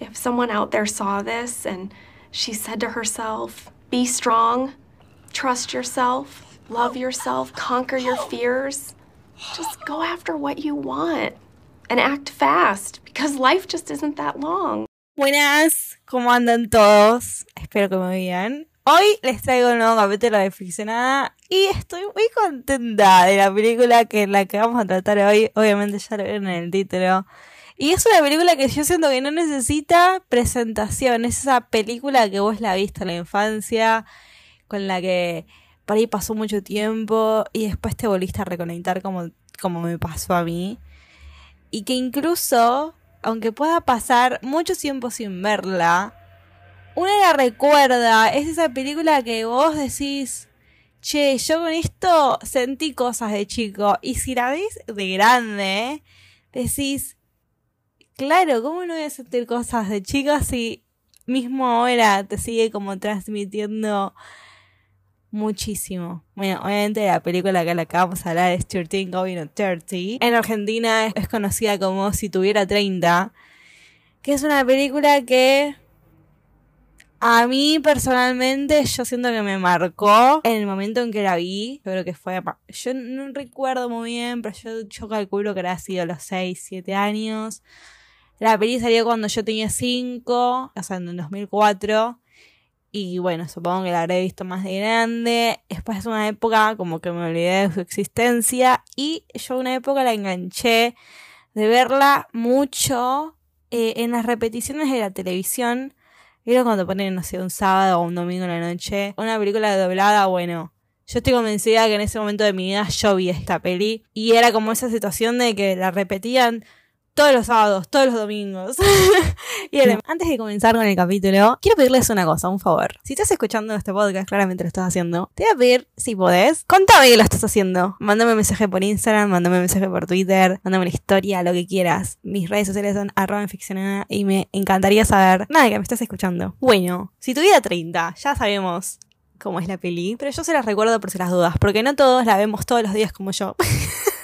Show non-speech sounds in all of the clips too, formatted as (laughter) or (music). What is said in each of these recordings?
if someone out there saw this and she said to herself, be strong, trust yourself, love yourself, conquer your fears, just go after what you want and act fast because life just isn't that long. Buenas, ¿cómo andan todos? Espero que me vean. Hoy les traigo un nuevo capítulo de Ficcionada y estoy muy contenta de la película que la que vamos a tratar hoy. Obviamente ya lo vieron en el título. Y es una película que yo siento que no necesita presentación. Es esa película que vos la viste en la infancia, con la que por ahí pasó mucho tiempo y después te volviste a reconectar como, como me pasó a mí. Y que incluso, aunque pueda pasar mucho tiempo sin verla, una la recuerda, es esa película que vos decís, che, yo con esto sentí cosas de chico. Y si la ves de grande, decís, claro, ¿cómo no voy a sentir cosas de chico si mismo ahora te sigue como transmitiendo muchísimo. Bueno, obviamente la película que la acabamos de hablar es 13 Going on 30. En Argentina es conocida como Si tuviera 30, que es una película que a mí personalmente yo siento que me marcó en el momento en que la vi. Yo creo que fue... Yo no recuerdo muy bien, pero yo, calculo que habrá sido los 6, 7 años. La peli salió cuando yo tenía 5, o sea, en el 2004. Y bueno, supongo que la habré visto más de grande. Después de una época como que me olvidé de su existencia. Y yo una época la enganché de verla mucho eh, en las repeticiones de la televisión era cuando ponen, no sé, un sábado o un domingo en la noche. Una película doblada, bueno. Yo estoy convencida que en ese momento de mi vida yo vi esta peli. Y era como esa situación de que la repetían todos los sábados, todos los domingos. (laughs) y antes de comenzar con el capítulo, quiero pedirles una cosa, un favor. Si estás escuchando este podcast, claramente lo estás haciendo. Te voy a pedir, si podés, contame que lo estás haciendo. Mándame un mensaje por Instagram, mándame un mensaje por Twitter, mándame una historia, lo que quieras. Mis redes sociales son arroba y me encantaría saber, nada, que me estás escuchando. Bueno, si tuviera 30, ya sabemos cómo es la peli, pero yo se las recuerdo por si las dudas, porque no todos la vemos todos los días como yo. (laughs)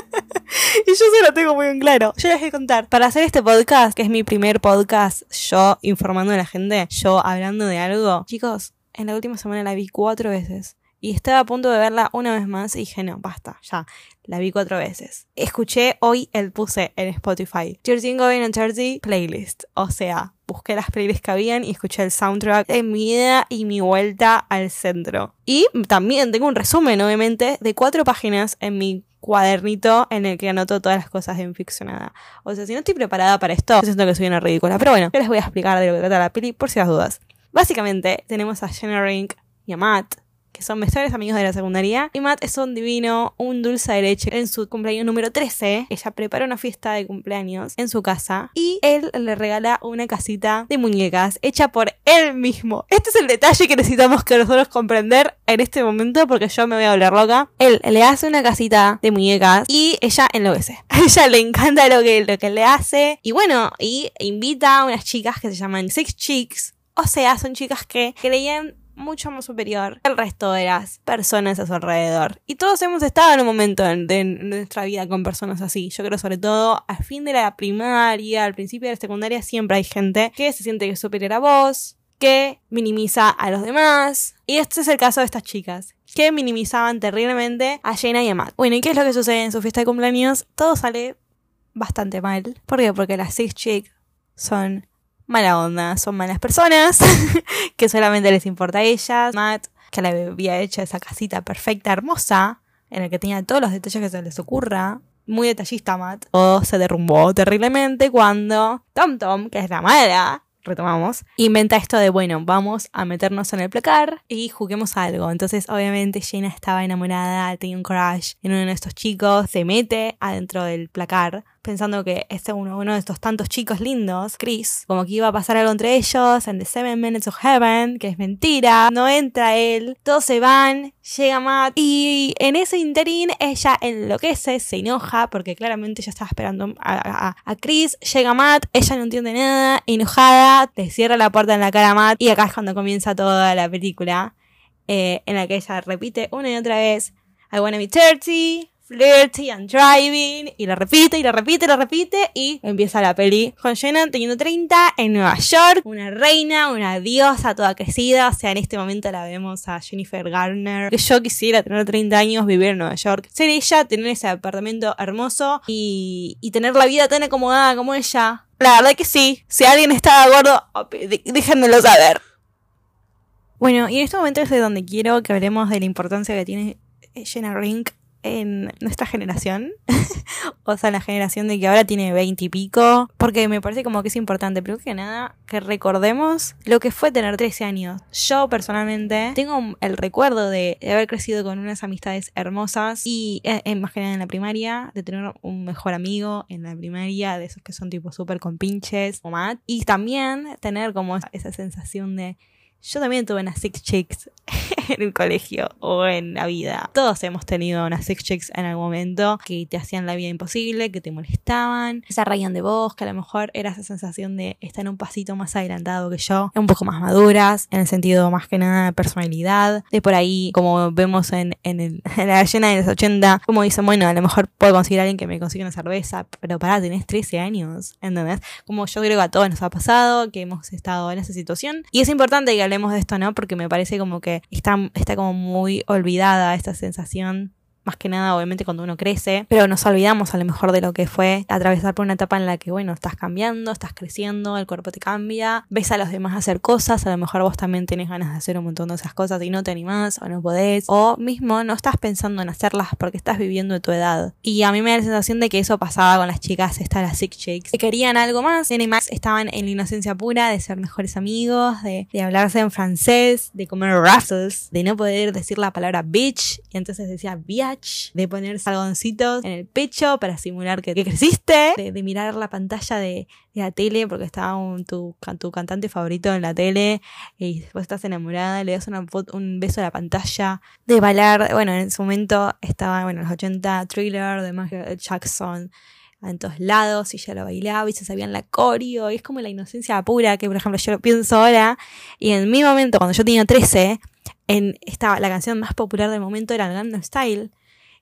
(laughs) y yo se lo tengo muy en claro. Yo les voy a contar. Para hacer este podcast, que es mi primer podcast, yo informando a la gente, yo hablando de algo. Chicos, en la última semana la vi cuatro veces. Y estaba a punto de verla una vez más y dije, no, basta, ya. La vi cuatro veces. Escuché hoy el puse en Spotify. 13 Going on 30 playlist. O sea, busqué las playlists que habían y escuché el soundtrack de mi ida y mi vuelta al centro. Y también tengo un resumen, obviamente, de cuatro páginas en mi cuadernito en el que anoto todas las cosas de ficcionada. O sea, si no estoy preparada para esto, siento que soy una ridícula. Pero bueno, yo les voy a explicar de lo que trata la peli por si las dudas. Básicamente, tenemos a Jenna Rink y a Matt, que son mejores amigos de la secundaria. Y Matt es un divino, un dulce de leche. En su cumpleaños número 13, ella prepara una fiesta de cumpleaños en su casa y él le regala una casita de muñecas hecha por él mismo. Este es el detalle que necesitamos que nosotros comprender en este momento porque yo me voy a volver loca. Él le hace una casita de muñecas y ella enloquece. (laughs) A ella le encanta lo que, lo que le hace. Y bueno, y invita a unas chicas que se llaman Six Chicks. O sea, son chicas que creían mucho más superior al resto de las personas a su alrededor. Y todos hemos estado en un momento de nuestra vida con personas así. Yo creo sobre todo al fin de la primaria, al principio de la secundaria, siempre hay gente que se siente que superior a vos, que minimiza a los demás. Y este es el caso de estas chicas, que minimizaban terriblemente a Jenna y a Matt. Bueno, ¿y qué es lo que sucede en su fiesta de cumpleaños? Todo sale bastante mal. ¿Por qué? Porque las six chicks son mala onda, son malas personas, (laughs) que solamente les importa a ellas. Matt, que le había hecho esa casita perfecta, hermosa, en la que tenía todos los detalles que se les ocurra. Muy detallista, Matt. O se derrumbó terriblemente cuando Tom Tom, que es la mala, retomamos, inventa esto de, bueno, vamos a meternos en el placar y juguemos algo. Entonces, obviamente, Jenna estaba enamorada, tenía un crush en uno de estos chicos, se mete adentro del placar pensando que este uno, uno de estos tantos chicos lindos, Chris, como que iba a pasar algo entre ellos en The Seven Minutes of Heaven, que es mentira, no entra él, todos se van, llega Matt y en ese interín ella enloquece, se enoja porque claramente ella estaba esperando a, a, Chris, llega Matt, ella no entiende nada, enojada, le cierra la puerta en la cara a Matt y acá es cuando comienza toda la película eh, en la que ella repite una y otra vez I wanna be 30, flirty and driving. Y lo repite, y lo repite, y lo repite. Y empieza la peli con Jenna teniendo 30 en Nueva York. Una reina, una diosa toda crecida. O sea, en este momento la vemos a Jennifer Garner. Que yo quisiera tener 30 años, vivir en Nueva York. Ser ella, tener ese apartamento hermoso y, y tener la vida tan acomodada como ella. La verdad que sí. Si alguien está de acuerdo, déjenmelo saber. Bueno, y en este momento es de donde quiero que hablemos de la importancia que tiene Jenna Rink en nuestra generación. (laughs) o sea, la generación de que ahora tiene veinte y pico. Porque me parece como que es importante, primero que nada, que recordemos lo que fue tener 13 años. Yo personalmente tengo el recuerdo de, haber crecido con unas amistades hermosas y eh, más que nada en la primaria, de tener un mejor amigo en la primaria, de esos que son tipo súper compinches o mat. Y también tener como esa sensación de yo también tuve unas Six Chicks (laughs) en el colegio o en la vida. Todos hemos tenido unas Six Chicks en algún momento que te hacían la vida imposible, que te molestaban, se reían de vos, que a lo mejor era esa sensación de estar un pasito más adelantado que yo, un poco más maduras, en el sentido más que nada de personalidad. De por ahí, como vemos en, en, el, (laughs) en la llena de los 80, como dicen, bueno, a lo mejor puedo conseguir a alguien que me consiga una cerveza, pero pará, tenés 13 años, ¿entendés? Como yo creo que a todos nos ha pasado, que hemos estado en esa situación. Y es importante que hablemos de esto, ¿no? Porque me parece como que está, está como muy olvidada esta sensación más que nada obviamente cuando uno crece, pero nos olvidamos a lo mejor de lo que fue atravesar por una etapa en la que, bueno, estás cambiando, estás creciendo, el cuerpo te cambia, ves a los demás hacer cosas, a lo mejor vos también tenés ganas de hacer un montón de esas cosas y no te animás o no podés, o mismo no estás pensando en hacerlas porque estás viviendo tu edad. Y a mí me da la sensación de que eso pasaba con las chicas, estas las Six Chicks, que querían algo más, y Max estaban en la inocencia pura de ser mejores amigos, de, de hablarse en francés, de comer ruffles, de no poder decir la palabra bitch, y entonces decía de poner salgoncitos en el pecho para simular que, creciste, de, mirar la pantalla de, la tele porque estaba tu, tu cantante favorito en la tele y después estás enamorada, le das un beso a la pantalla, de bailar, bueno, en su momento estaba, bueno, los 80 thriller de Michael Jackson en todos lados y ya lo bailaba y se sabían la coreo y es como la inocencia pura que por ejemplo yo lo pienso ahora. Y en mi momento cuando yo tenía 13 en, estaba la canción más popular del momento era Gangnam Style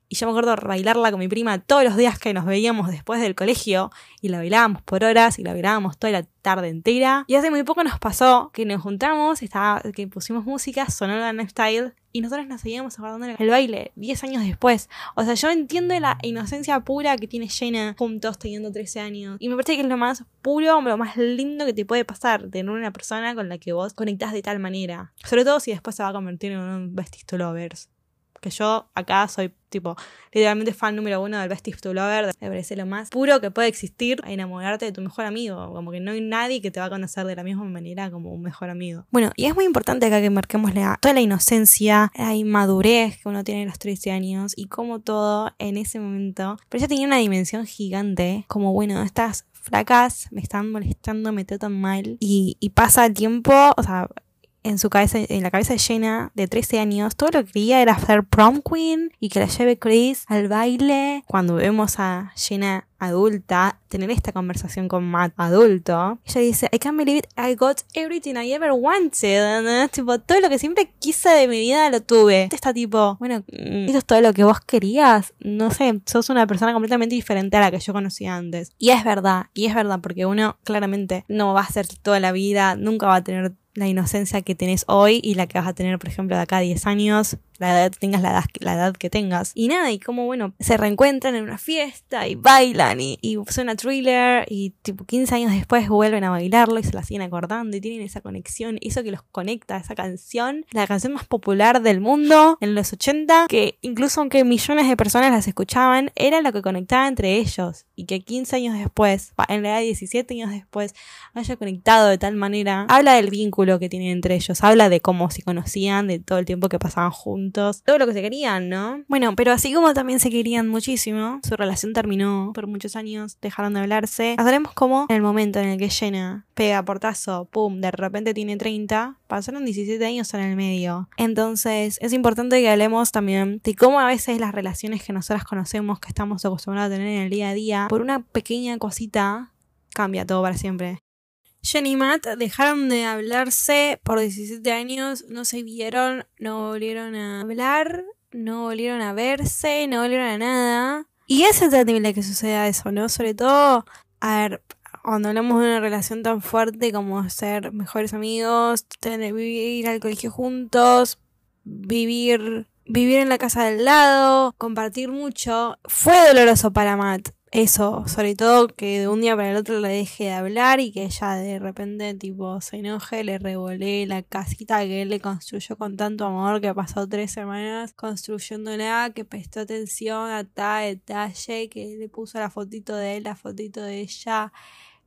y yo me acuerdo bailarla con mi prima todos los días que nos veíamos después del colegio y la bailábamos por horas y la bailábamos toda la tarde entera. Y hace muy poco nos pasó que nos juntamos, que pusimos música, sonó la Style y nosotros nos seguíamos acordando el baile 10 años después. O sea, yo entiendo la inocencia pura que tiene Jenna juntos teniendo 13 años. Y me parece que es lo más puro, lo más lindo que te puede pasar, tener una persona con la que vos conectás de tal manera. Sobre todo si después se va a convertir en un besties lovers que yo acá soy tipo literalmente fan número uno del Best to Lover, me parece lo más puro que puede existir enamorarte de tu mejor amigo, como que no hay nadie que te va a conocer de la misma manera como un mejor amigo. Bueno, y es muy importante acá que marquemos toda la inocencia, la inmadurez que uno tiene a los 13 años y como todo en ese momento, pero ya tenía una dimensión gigante, como bueno, estas flacas me están molestando, me tratan mal y, y pasa el tiempo, o sea, en su cabeza, en la cabeza llena de 13 años, todo lo que quería era ser prom queen y que la lleve Chris al baile. Cuando vemos a Jenna adulta, tener esta conversación con Matt adulto, ella dice, I can't believe it, I got everything I ever wanted. Tipo, todo lo que siempre quise de mi vida lo tuve. Está tipo, bueno, mm, eso es todo lo que vos querías. No sé, sos una persona completamente diferente a la que yo conocía antes. Y es verdad, y es verdad, porque uno claramente no va a ser toda la vida, nunca va a tener la inocencia que tenés hoy y la que vas a tener, por ejemplo, de acá a 10 años, la edad tengas la edad, la edad que tengas. Y nada, y como, bueno, se reencuentran en una fiesta y bailan y, y suena thriller y tipo 15 años después vuelven a bailarlo y se la siguen acordando y tienen esa conexión, eso que los conecta, esa canción, la canción más popular del mundo en los 80, que incluso aunque millones de personas las escuchaban, era lo que conectaba entre ellos y que 15 años después, en realidad 17 años después, haya conectado de tal manera, habla del vínculo que tienen entre ellos, habla de cómo se conocían, de todo el tiempo que pasaban juntos, todo lo que se querían, ¿no? Bueno, pero así como también se querían muchísimo, su relación terminó por muchos años, dejaron de hablarse. Hablaremos como en el momento en el que Jenna pega portazo, pum, de repente tiene 30, pasaron 17 años en el medio. Entonces, es importante que hablemos también de cómo a veces las relaciones que nosotras conocemos, que estamos acostumbrados a tener en el día a día, por una pequeña cosita, cambia todo para siempre. Jenny y Matt dejaron de hablarse por 17 años, no se vieron, no volvieron a hablar no volvieron a verse, no volvieron a nada. Y es entendible que suceda eso, ¿no? Sobre todo, a ver, cuando hablamos de una relación tan fuerte como ser mejores amigos, tener, vivir al colegio juntos, vivir, vivir en la casa del lado, compartir mucho, fue doloroso para Matt eso, sobre todo que de un día para el otro le deje de hablar y que ella de repente tipo se enoje, le revolé la casita que él le construyó con tanto amor que pasó tres semanas construyéndola, que prestó atención a cada detalle, que le puso la fotito de él, la fotito de ella,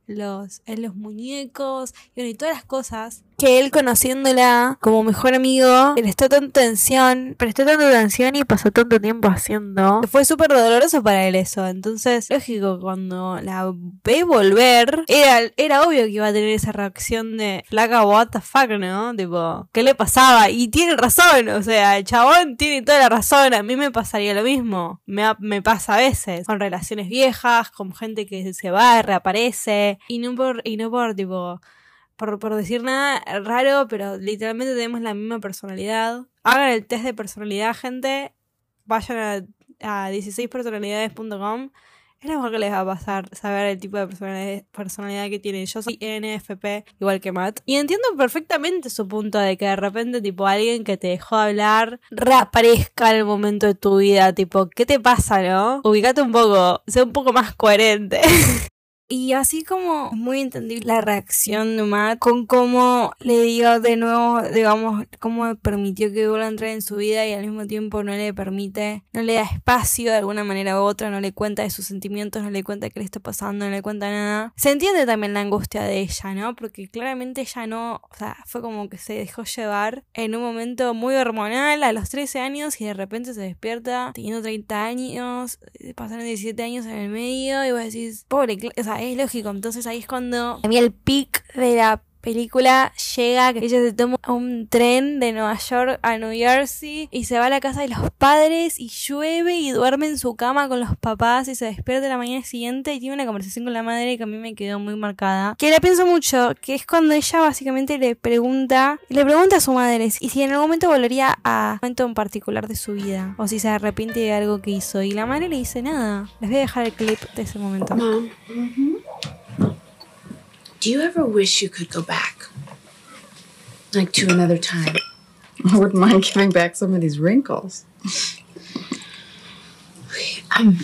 los, en los muñecos y, bueno, y todas las cosas él conociéndola como mejor amigo, prestó tanta atención, prestó tanta atención y pasó tanto tiempo haciendo. Fue súper doloroso para él eso. Entonces, lógico, cuando la ve volver, era, era obvio que iba a tener esa reacción de flaca, what the fuck, ¿no? Tipo, ¿qué le pasaba? Y tiene razón, o sea, el chabón tiene toda la razón. A mí me pasaría lo mismo. Me, me pasa a veces, con relaciones viejas, con gente que se va, reaparece, y no por, y no por, tipo, por, decir nada raro, pero literalmente tenemos la misma personalidad. Hagan el test de personalidad, gente. Vayan a, a 16personalidades.com. Es lo mejor que les va a pasar saber el tipo de personalidad, personalidad que tienen. Yo soy NFP, igual que Matt. Y entiendo perfectamente su punto de que de repente, tipo, alguien que te dejó hablar reaparezca en el momento de tu vida. Tipo, ¿qué te pasa, no? Ubicate un poco, sé un poco más coherente. (laughs) Y así como muy entendible la reacción de Matt con cómo le dio de nuevo, digamos, cómo permitió que vuelva a entrar en su vida y al mismo tiempo no le permite, no le da espacio de alguna manera u otra, no le cuenta de sus sentimientos, no le cuenta qué le está pasando, no le cuenta nada. Se entiende también la angustia de ella, ¿no? Porque claramente ella no, o sea, fue como que se dejó llevar en un momento muy hormonal a los 13 años y de repente se despierta teniendo 30 años, pasaron 17 años en el medio y vos decís, pobre, o sea, es lógico. Entonces ahí es cuando a mí el pic de la película llega que ella se toma un tren de Nueva York a New Jersey y se va a la casa de los padres y llueve y duerme en su cama con los papás y se despierta la mañana siguiente y tiene una conversación con la madre que a mí me quedó muy marcada. Que la pienso mucho, que es cuando ella básicamente le pregunta, le pregunta a su madre y si en algún momento volvería a un momento en particular de su vida o si se arrepiente de algo que hizo y la madre le dice nada. Les voy a dejar el clip de ese momento. Mom. Do you ever wish you could go back? Like to another time? I wouldn't mind giving back some of these wrinkles. Um,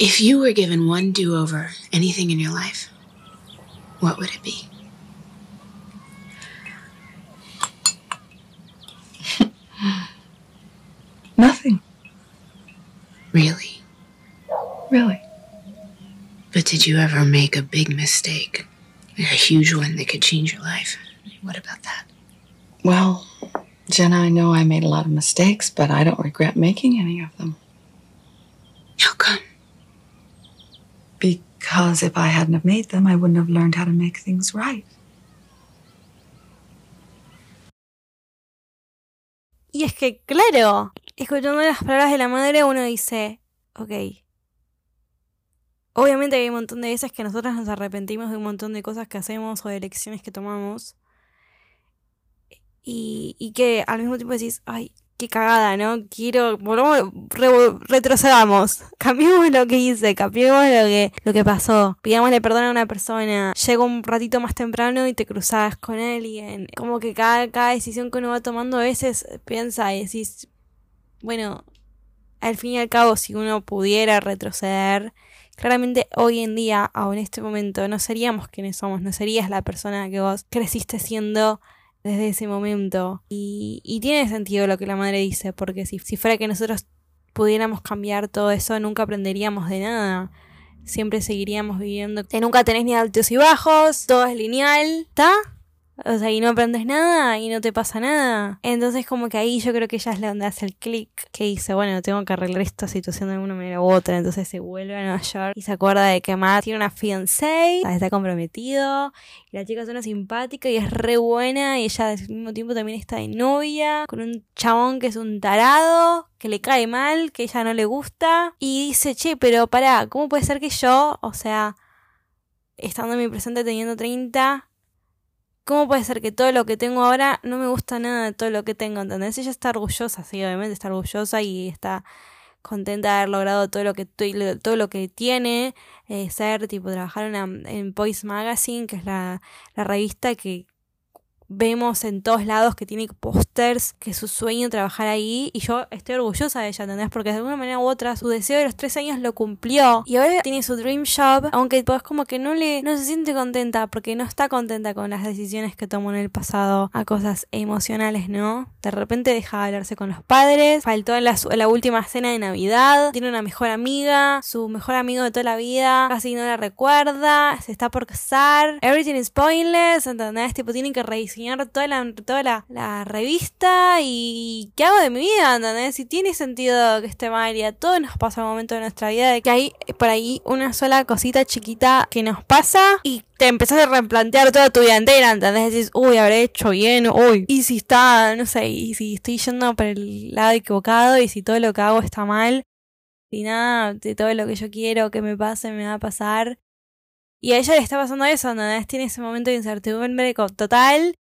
if you were given one do over, anything in your life, what would it be? Nothing, Really? really. But did you ever make a big mistake? A huge one that could change your life? What about that? Well, Jenna, I know I made a lot of mistakes, but I don't regret making any of them. How come? Because if I hadn't have made them, I wouldn't have learned how to make things right. Y es que, claro, escuchando las palabras de la madre, uno dice, ok. Obviamente hay un montón de veces que nosotros nos arrepentimos de un montón de cosas que hacemos o de elecciones que tomamos. Y, y que al mismo tiempo decís, ay, qué cagada, ¿no? Quiero, volvamos, re- retrocedamos, (laughs) cambiemos lo que hice, cambiemos lo que, lo que pasó, pidámosle perdón a una persona, llega un ratito más temprano y te cruzas con alguien, como que cada, cada decisión que uno va tomando a veces piensa y decís, bueno, al fin y al cabo, si uno pudiera retroceder, claramente hoy en día, o en este momento, no seríamos quienes somos, no serías la persona que vos creciste siendo desde ese momento. Y, tiene sentido lo que la madre dice, porque si, si fuera que nosotros pudiéramos cambiar todo eso, nunca aprenderíamos de nada. Siempre seguiríamos viviendo. Que nunca tenés ni altos y bajos, todo es lineal, ¿está? O sea, y no aprendes nada y no te pasa nada. Entonces, como que ahí yo creo que ella es la donde hace el clic que dice, bueno, tengo que arreglar esta situación de alguna manera u otra. Entonces se vuelve a Nueva York y se acuerda de que Matt tiene una fiancée, está comprometido, y la chica es una simpática y es re buena, y ella al mismo tiempo también está de novia, con un chabón que es un tarado, que le cae mal, que ella no le gusta, y dice, che, pero pará, ¿cómo puede ser que yo, o sea, estando en mi presente teniendo 30, ¿Cómo puede ser que todo lo que tengo ahora no me gusta nada de todo lo que tengo? ¿Entendés? Ella está orgullosa, sí, obviamente está orgullosa y está contenta de haber logrado todo lo que todo lo que tiene, eh, ser tipo trabajar en, en Poise Magazine, que es la, la revista que vemos en todos lados que tiene pósters, que es su sueño trabajar ahí y yo estoy orgullosa de ella, ¿entendés? Porque de alguna manera u otra su deseo de los tres años lo cumplió y ahora tiene su dream job, aunque pues como que no le, no se siente contenta porque no está contenta con las decisiones que tomó en el pasado a cosas emocionales, ¿no? De repente deja de hablarse con los padres, faltó en la, la última cena de Navidad, tiene una mejor amiga, su mejor amigo de toda la vida, casi no la recuerda, se está por casar, everything is pointless, ¿entendés? Tipo, tienen que toda la, toda la, revista y qué hago de mi vida, ¿entendés? Si tiene sentido que esté mal y a todos nos pasa un momento de nuestra vida de que hay por ahí una sola cosita chiquita que nos pasa y te empezás a replantear toda tu vida entera, ¿entendés? Decís, uy, habré hecho bien, uy, y si está, no sé, y si estoy yendo por el lado equivocado y si todo lo que hago está mal y nada de todo lo que yo quiero que me pase me va a pasar. Y a ella le está pasando eso, ¿entendés? Tiene ese momento de incertidumbre total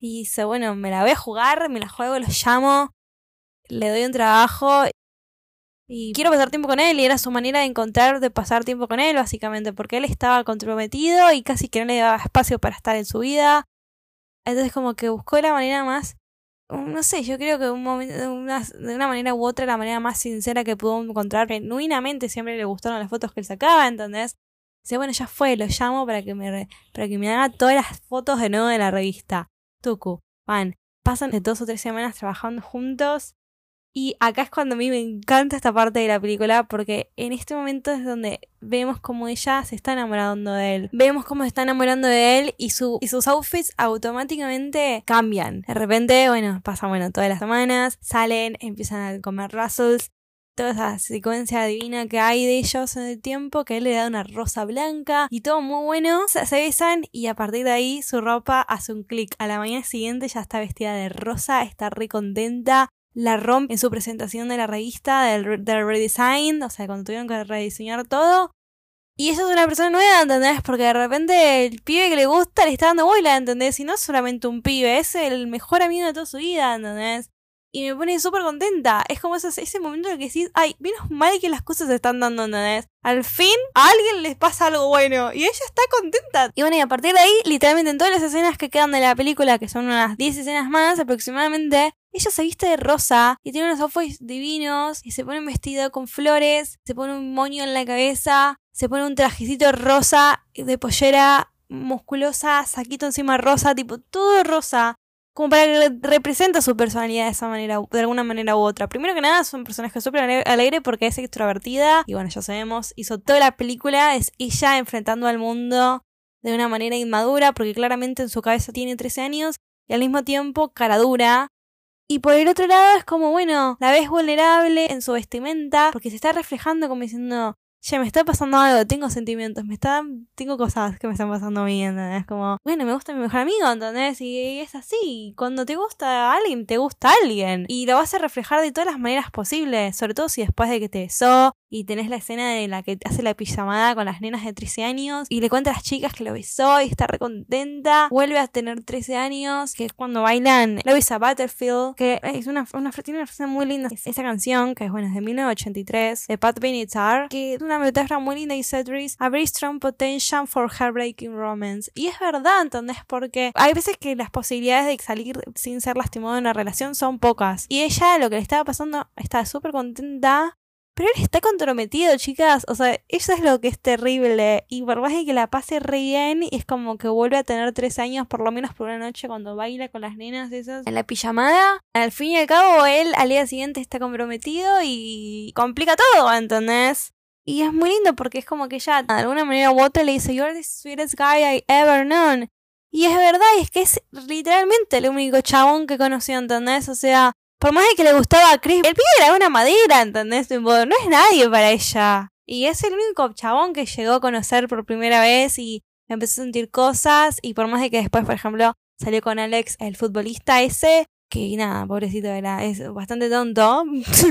y dice, bueno, me la voy a jugar, me la juego, lo llamo, le doy un trabajo y quiero pasar tiempo con él y era su manera de encontrar de pasar tiempo con él básicamente porque él estaba comprometido y casi que no le daba espacio para estar en su vida entonces como que buscó la manera más no sé yo creo que un momento, de una manera u otra la manera más sincera que pudo encontrar genuinamente siempre le gustaron las fotos que él sacaba ¿entendés? dice bueno ya fue lo llamo para que me para que me haga todas las fotos de nuevo de la revista Tuku, van, pasan dos o tres semanas trabajando juntos. Y acá es cuando a mí me encanta esta parte de la película porque en este momento es donde vemos como ella se está enamorando de él. Vemos cómo se está enamorando de él y, su, y sus outfits automáticamente cambian. De repente, bueno, pasan bueno, todas las semanas, salen, empiezan a comer Russells, toda esa secuencia divina que hay de ellos en el tiempo, que él le da una rosa blanca y todo muy bueno. Se, besan y a partir de ahí su ropa hace un clic. A la mañana siguiente ya está vestida de rosa, está re contenta. La rompe en su presentación de la revista del, redesign, o sea, cuando tuvieron que rediseñar todo. Y ella es una persona nueva, ¿entendés? Porque de repente el pibe que le gusta le está dando bola, ¿entendés? Y no es solamente un pibe, es el mejor amigo de toda su vida, ¿entendés? Y me pone súper contenta. Es como ese, ese momento en el que decís, ay, menos mal que las cosas se están dando, ¿entendés? Al fin a alguien les pasa algo bueno y ella está contenta. Y bueno, y a partir de ahí, literalmente en todas las escenas que quedan de la película, que son unas 10 escenas más aproximadamente, ella se viste de rosa y tiene unos outfits divinos y se pone un vestido con flores, se pone un moño en la cabeza, se pone un trajecito rosa de pollera musculosa, saquito encima rosa, tipo todo rosa como para que representa su personalidad de esa manera, de alguna manera u otra. Primero que nada, es un personaje súper alegre porque es extrovertida, y bueno, ya sabemos, hizo toda la película, es ella enfrentando al mundo de una manera inmadura, porque claramente en su cabeza tiene 13 años, y al mismo tiempo cara dura. Y por el otro lado es como, bueno, la ves vulnerable en su vestimenta, porque se está reflejando como diciendo, che, me está pasando algo, tengo sentimientos, me están, tengo cosas que me están pasando mí, ¿entendés? Como, bueno, me gusta mi mejor amigo, ¿entendés? Y es así, cuando te gusta alguien, te gusta alguien. Y lo vas a reflejar de todas las maneras posibles, sobre todo si después de que te besó y tenés la escena de la que hace la pijamada con las nenas de 13 años y le cuenta a las chicas que lo besó y está recontenta, vuelve a tener 13 años, que es cuando bailan Love is a Battlefield, que es una, una, tiene una frase muy linda, esa canción, que es bueno, es de 1983, de Pat Benatar, que es una metáfora muy linda y Cedric, a very strong potential for heartbreaking romance. Y es verdad, ¿entendés? Porque hay veces que las posibilidades de salir sin ser lastimado en una relación son pocas. Y ella lo que le estaba pasando, estaba súper contenta pero él está comprometido, chicas. O sea, eso es lo que es terrible. Y por más que la pase re bien, es como que vuelve a tener tres años, por lo menos por una noche, cuando baila con las nenas esas en la pijamada. Al fin y al cabo, él al día siguiente está comprometido y complica todo, ¿entendés? Y es muy lindo porque es como que ya de alguna manera otra le dice, You're the sweetest guy I ever known. Y es verdad, y es que es literalmente el único chabón que conoció, ¿entendés? O sea, por más de que le gustaba a Chris, el pibe era una madera, ¿entendés? No es nadie para ella. Y es el único chabón que llegó a conocer por primera vez y empezó a sentir cosas. Y por más de que después, por ejemplo, salió con Alex, el futbolista ese, que nada, pobrecito era, es bastante tonto.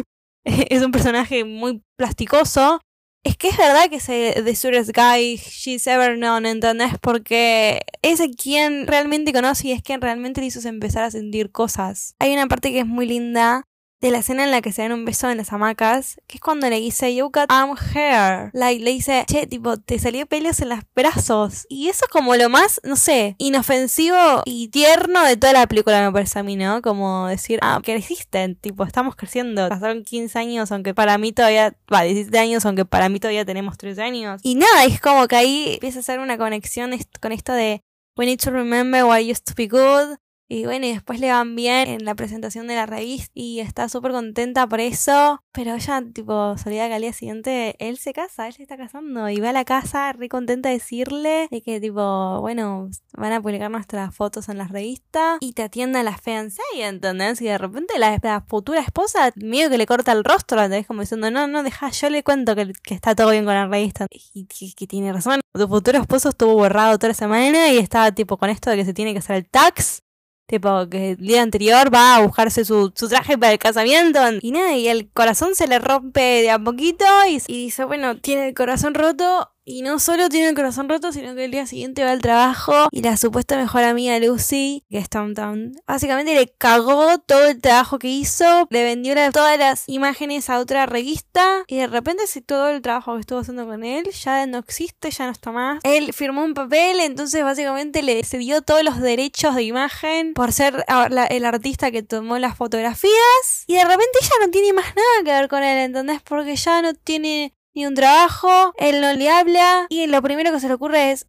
(laughs) es un personaje muy plasticoso. Es que es verdad que es the sweetest guy she's ever known, ¿entendés? Porque es quien realmente conoce y es quien realmente le hizo empezar a sentir cosas. Hay una parte que es muy linda de la escena en la que se dan un beso en las hamacas, que es cuando le dice, You got arm hair. Like, le dice, che, tipo, te salió pelos en los brazos. Y eso es como lo más, no sé, inofensivo y tierno de toda la película, me parece a mí, ¿no? Como decir, ah, creciste, tipo, estamos creciendo. Pasaron 15 años, aunque para mí todavía, va, 17 años, aunque para mí todavía tenemos 13 años. Y nada, es como que ahí empieza a hacer una conexión con esto de, We need to remember what used to be good. Y bueno, y después le van bien en la presentación de la revista y está súper contenta por eso. Pero ella, tipo, salida que al día siguiente él se casa, él se está casando y va a la casa re contenta de decirle de que, tipo, bueno, van a publicar nuestras fotos en la revista y te atienda la fiancé, ¿entendés? Y de repente la, futura esposa, miedo que le corta el rostro, ¿entendés? Como diciendo, no, no, deja, yo le cuento que, que está todo bien con la revista. Y que tiene razón. Tu futuro esposo estuvo borrado toda la semana y estaba, tipo, con esto de que se tiene que hacer el tax Tipo, que el día anterior va a buscarse su, su traje para el casamiento. Y nada, y el corazón se le rompe de a poquito y, y dice, bueno, tiene el corazón roto y no solo tiene el corazón roto, sino que el día siguiente va al trabajo y la supuesta mejor amiga Lucy, que es Tom básicamente le cagó todo el trabajo que hizo, le vendió todas las imágenes a otra revista y de repente si todo el trabajo que estuvo haciendo con él ya no existe, ya no está más. Él firmó un papel, entonces básicamente le cedió todos los derechos de imagen por ser el artista que tomó las fotografías y de repente ya no tiene más nada que ver con él, ¿entendés? Porque ya no tiene ni un trabajo, él no le habla y lo primero que se le ocurre es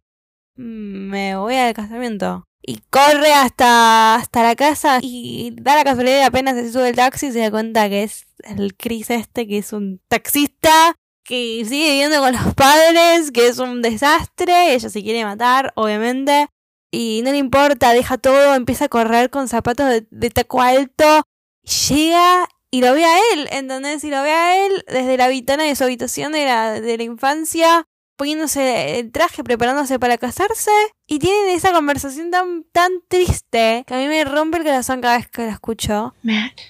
me voy al casamiento. Y corre hasta, hasta la casa y da la casualidad de apenas se sube el taxi se da cuenta que es el Chris este, que es un taxista, que sigue viviendo con los padres, que es un desastre, ella se quiere matar, obviamente. Y no le importa, deja todo, empieza a correr con zapatos de, de taco alto. Llega y lo ve a él, ¿entendés? Y lo ve a él desde la ventana de su habitación de la, de la infancia, poniéndose el traje, preparándose para casarse. Y tienen esa conversación tan, tan triste que a mí me rompe el corazón cada vez que la escucho. Matt.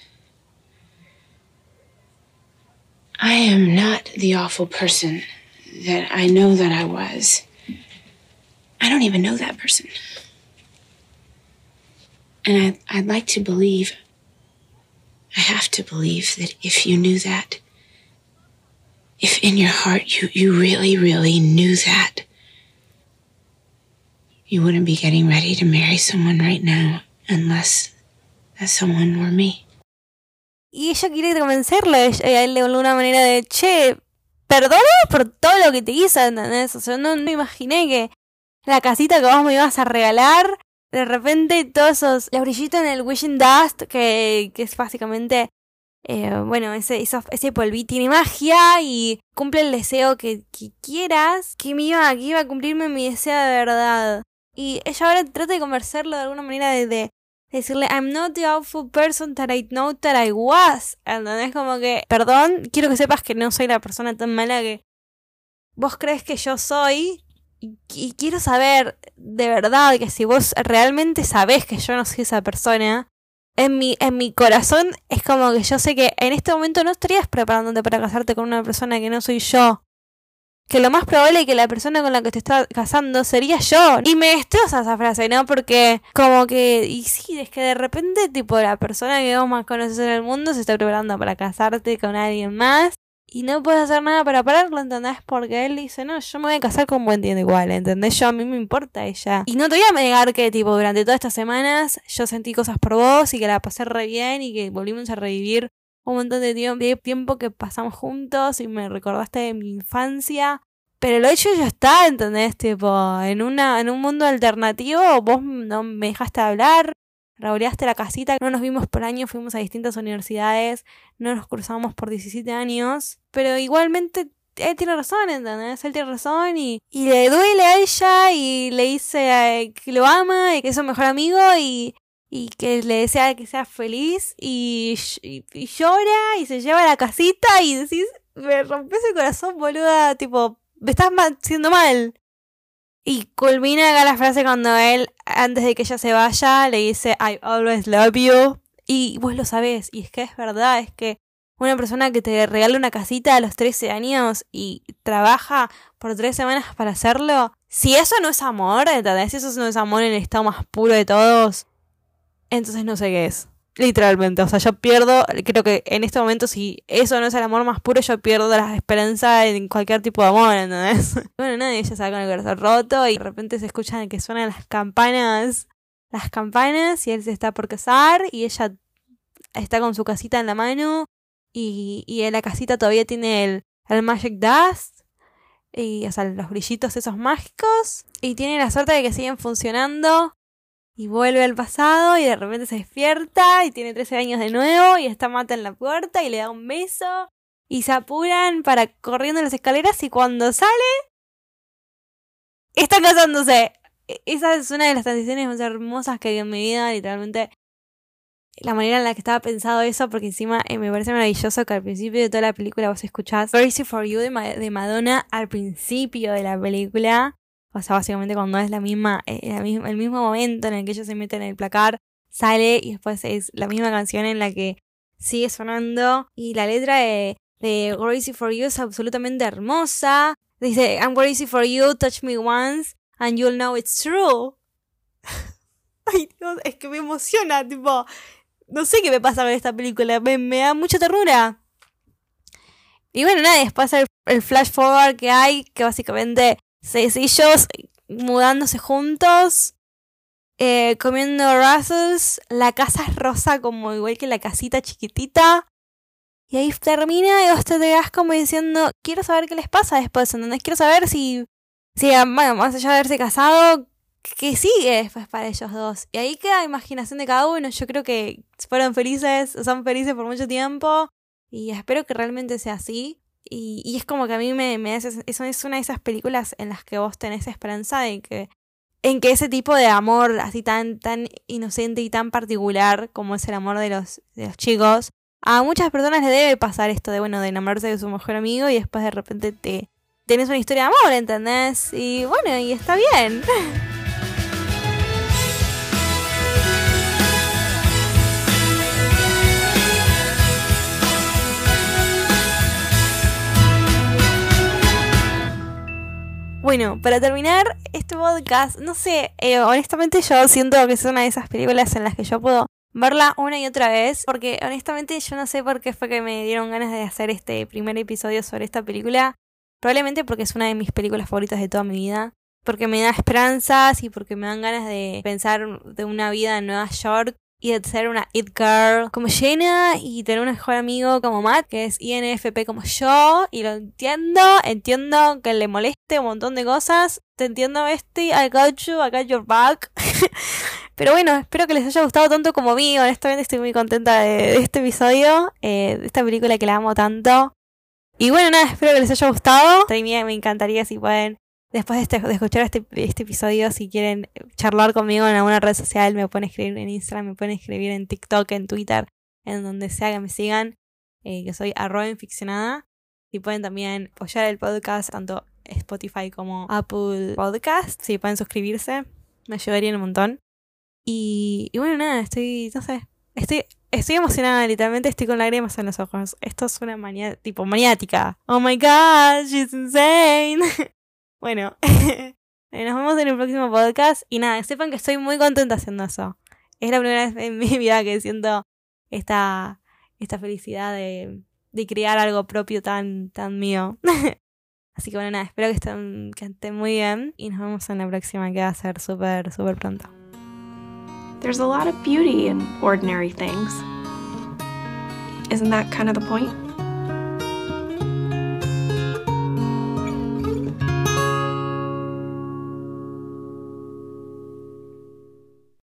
I am not the awful person that I know that I was. I don't even know that person. And I, I'd like to believe I have to believe that if you knew that, if in your heart you, you really, really knew that, you wouldn't be getting ready to marry someone right now unless that someone were me. Y ella quiere convencerle a él de alguna manera de, che, perdona por todo lo que te hice, ¿entendés? O sea, no, no imaginé que la casita que vos me ibas a regalar de repente todos esos, los brillitos en el Wishing Dust, que, que es básicamente, eh, bueno, ese, ese polví tiene magia y cumple el deseo que, quieras, que me iba, que iba a cumplirme mi deseo de verdad. Y ella ahora trata de convencerlo de alguna manera de, decirle, I'm not the awful person that I know that I was. es Como que, perdón, quiero que sepas que no soy la persona tan mala que vos crees que yo soy. Y, quiero saber de verdad que si vos realmente sabés que yo no soy esa persona, en mi, en mi corazón es como que yo sé que en este momento no estarías preparándote para casarte con una persona que no soy yo. Que lo más probable es que la persona con la que te estás casando sería yo. Y me destroza esa frase, ¿no? Porque como que... Y sí, es que de repente tipo la persona que vos más conoces en el mundo se está preparando para casarte con alguien más y no puedes hacer nada para pararlo, ¿entendés? Porque él dice, no, yo me voy a casar con buen tiene igual, ¿entendés? Yo a mí me importa ella. Y no te voy a negar que, tipo, durante todas estas semanas yo sentí cosas por vos y que la pasé re bien y que volvimos a revivir un montón de tiempo que pasamos juntos y me recordaste de mi infancia. Pero lo hecho ya está, ¿entendés? Tipo, en, una, en un mundo alternativo vos no me dejaste hablar, Rauleaste la casita, no nos vimos por años, fuimos a distintas universidades, no nos cruzamos por 17 años, pero igualmente él tiene razón, ¿entendés? Él tiene razón y, y le duele a ella y le dice eh, que lo ama y que es su mejor amigo y, y que le desea que sea feliz y, y, llora y se lleva a la casita y decís, me rompes el corazón, boluda, tipo, me estás haciendo mal. Y culmina acá la frase cuando él, antes de que ella se vaya, le dice I always love you. Y vos lo sabés, y es que es verdad, es que una persona que te regala una casita a los 13 años y trabaja por tres semanas para hacerlo, si eso no es amor, ¿entendés? Si eso no es amor en el estado más puro de todos, entonces no sé qué es. Literalmente, o sea, yo pierdo, creo que en este momento si eso no es el amor más puro, yo pierdo la esperanza en cualquier tipo de amor, ¿entendés? (laughs) Bueno, nadie ella se con el corazón roto y de repente se escuchan que suenan las campanas, las campanas y él se está por casar y ella está con su casita en la mano y, y la casita todavía tiene el, el Magic Dust y, o sea, los brillitos esos mágicos y tiene la suerte de que siguen funcionando y vuelve al pasado y de repente se despierta y tiene 13 años de nuevo y está mata en la puerta y le da un beso y se apuran para corriendo las escaleras y cuando sale están casándose. E-, esa es una de las transiciones más hermosas que hay en mi vida, literalmente la manera en la que estaba pensado eso, porque encima eh, me parece maravilloso que al principio de toda la película vos escuchás Crazy for You de Madonna al principio de la película. O sea, básicamente cuando es la misma, eh, el mismo momento en el que ellos se meten en el placar, sale y después es la misma canción en la que sigue sonando. Y la letra de, de Crazy for You es absolutamente hermosa. Dice, I'm crazy for you, touch me once, and you'll know it's true. (laughs) Ay Dios, es que me emociona, tipo, no sé qué me pasa con esta película, me, da mucha ternura. Y bueno, nada, después el, el flash forward que hay, que básicamente seis ellos mudándose juntos, eh, comiendo Russell's, la casa es rosa como igual que la casita chiquitita. Y ahí termina y vos te quedás como diciendo, quiero saber qué les pasa después, ¿entendés? Quiero saber si, si bueno, más allá de haberse casado, que sigue después para ellos dos. Y ahí queda imaginación de cada uno. Yo creo que fueron felices, son felices por mucho tiempo. Y espero que realmente sea así. Y, y es como que a mí me, me hace. Eso es una de esas películas en las que vos tenés esperanza de que. En que ese tipo de amor así tan, tan inocente y tan particular como es el amor de los, de los chicos, a muchas personas le debe pasar esto de, bueno, de enamorarse de su mejor amigo y después de repente te tenés una historia de amor, ¿entendés? Y bueno, y está bien. (laughs) Bueno, para terminar este podcast, no sé, eh, honestamente yo siento que es una de esas películas en las que yo puedo verla una y otra vez, porque honestamente yo no sé por qué fue que me dieron ganas de hacer este primer episodio sobre esta película. Probablemente porque es una de mis películas favoritas de toda mi vida, porque me da esperanzas y porque me dan ganas de pensar de una vida en Nueva York y de ser una it girl como Jenna y tener un mejor amigo como Matt, que es INFP como yo, y lo entiendo, entiendo que le moleste un montón de cosas, te entiendo este, I got you, I got your back. (laughs) Pero bueno, espero que les haya gustado tanto como a mí, honestamente estoy muy contenta de, este episodio, eh, de esta película que la amo tanto. Y bueno, nada, espero que les haya gustado. También me encantaría si pueden Después de, este, escuchar este, este, episodio, si quieren charlar conmigo en alguna red social, me pueden escribir en Instagram, me pueden escribir en TikTok, en Twitter, en donde sea que me sigan, eh, que soy arroba. Y pueden también apoyar el podcast, tanto Spotify como Apple Podcast. Si pueden suscribirse, me ayudarían un montón. Y, y bueno, nada, estoy, no sé, estoy, estoy emocionada, literalmente estoy con lágrimas en los ojos. Esto es una manía, tipo maniática. Oh my god, she's insane. (laughs) Bueno, (laughs) nos vemos en el próximo podcast. Y nada, sepan que estoy muy contenta haciendo eso. Es la primera vez en (laughs) mi vida que siento esta, esta felicidad de, de crear algo propio tan, tan mío. (laughs) Así que bueno, nada, espero que estén, que estén muy bien y nos vemos en la próxima que va a ser súper, súper pronto. There's a lot of beauty in ordinary things. Isn't that kind of the point?